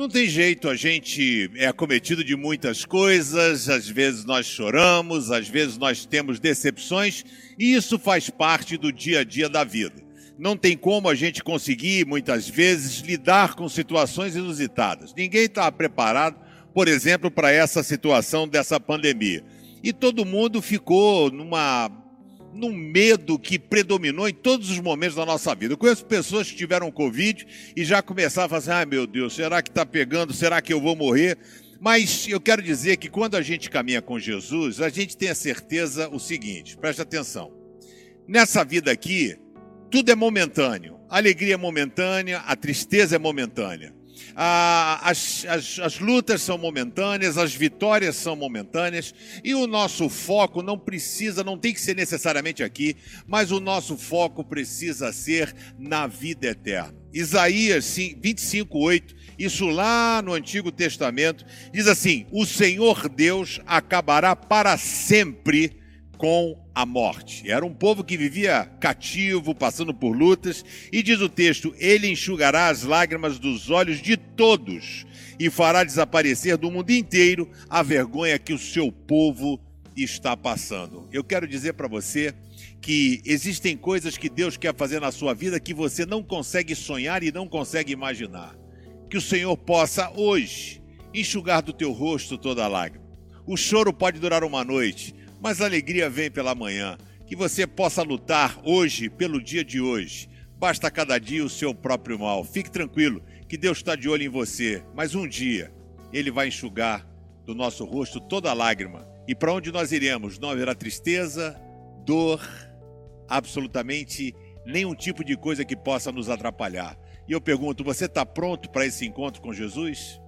Não tem jeito, a gente é acometido de muitas coisas, às vezes nós choramos, às vezes nós temos decepções, e isso faz parte do dia a dia da vida. Não tem como a gente conseguir, muitas vezes, lidar com situações inusitadas. Ninguém está preparado, por exemplo, para essa situação dessa pandemia. E todo mundo ficou numa num medo que predominou em todos os momentos da nossa vida. Eu conheço pessoas que tiveram Covid e já começavam a falar assim, ah, meu Deus, será que está pegando? Será que eu vou morrer? Mas eu quero dizer que quando a gente caminha com Jesus, a gente tem a certeza o seguinte, preste atenção. Nessa vida aqui, tudo é momentâneo. A alegria é momentânea, a tristeza é momentânea. Ah, as, as, as lutas são momentâneas, as vitórias são momentâneas, e o nosso foco não precisa, não tem que ser necessariamente aqui, mas o nosso foco precisa ser na vida eterna. Isaías 25, 8, isso lá no Antigo Testamento, diz assim: O Senhor Deus acabará para sempre com a morte. Era um povo que vivia cativo, passando por lutas, e diz o texto: Ele enxugará as lágrimas dos olhos de todos e fará desaparecer do mundo inteiro a vergonha que o seu povo está passando. Eu quero dizer para você que existem coisas que Deus quer fazer na sua vida que você não consegue sonhar e não consegue imaginar. Que o Senhor possa hoje enxugar do teu rosto toda a lágrima. O choro pode durar uma noite, mas a alegria vem pela manhã. Que você possa lutar hoje pelo dia de hoje. Basta cada dia o seu próprio mal. Fique tranquilo, que Deus está de olho em você. Mas um dia Ele vai enxugar do nosso rosto toda lágrima. E para onde nós iremos? Não haverá tristeza, dor, absolutamente nenhum tipo de coisa que possa nos atrapalhar. E eu pergunto: você está pronto para esse encontro com Jesus?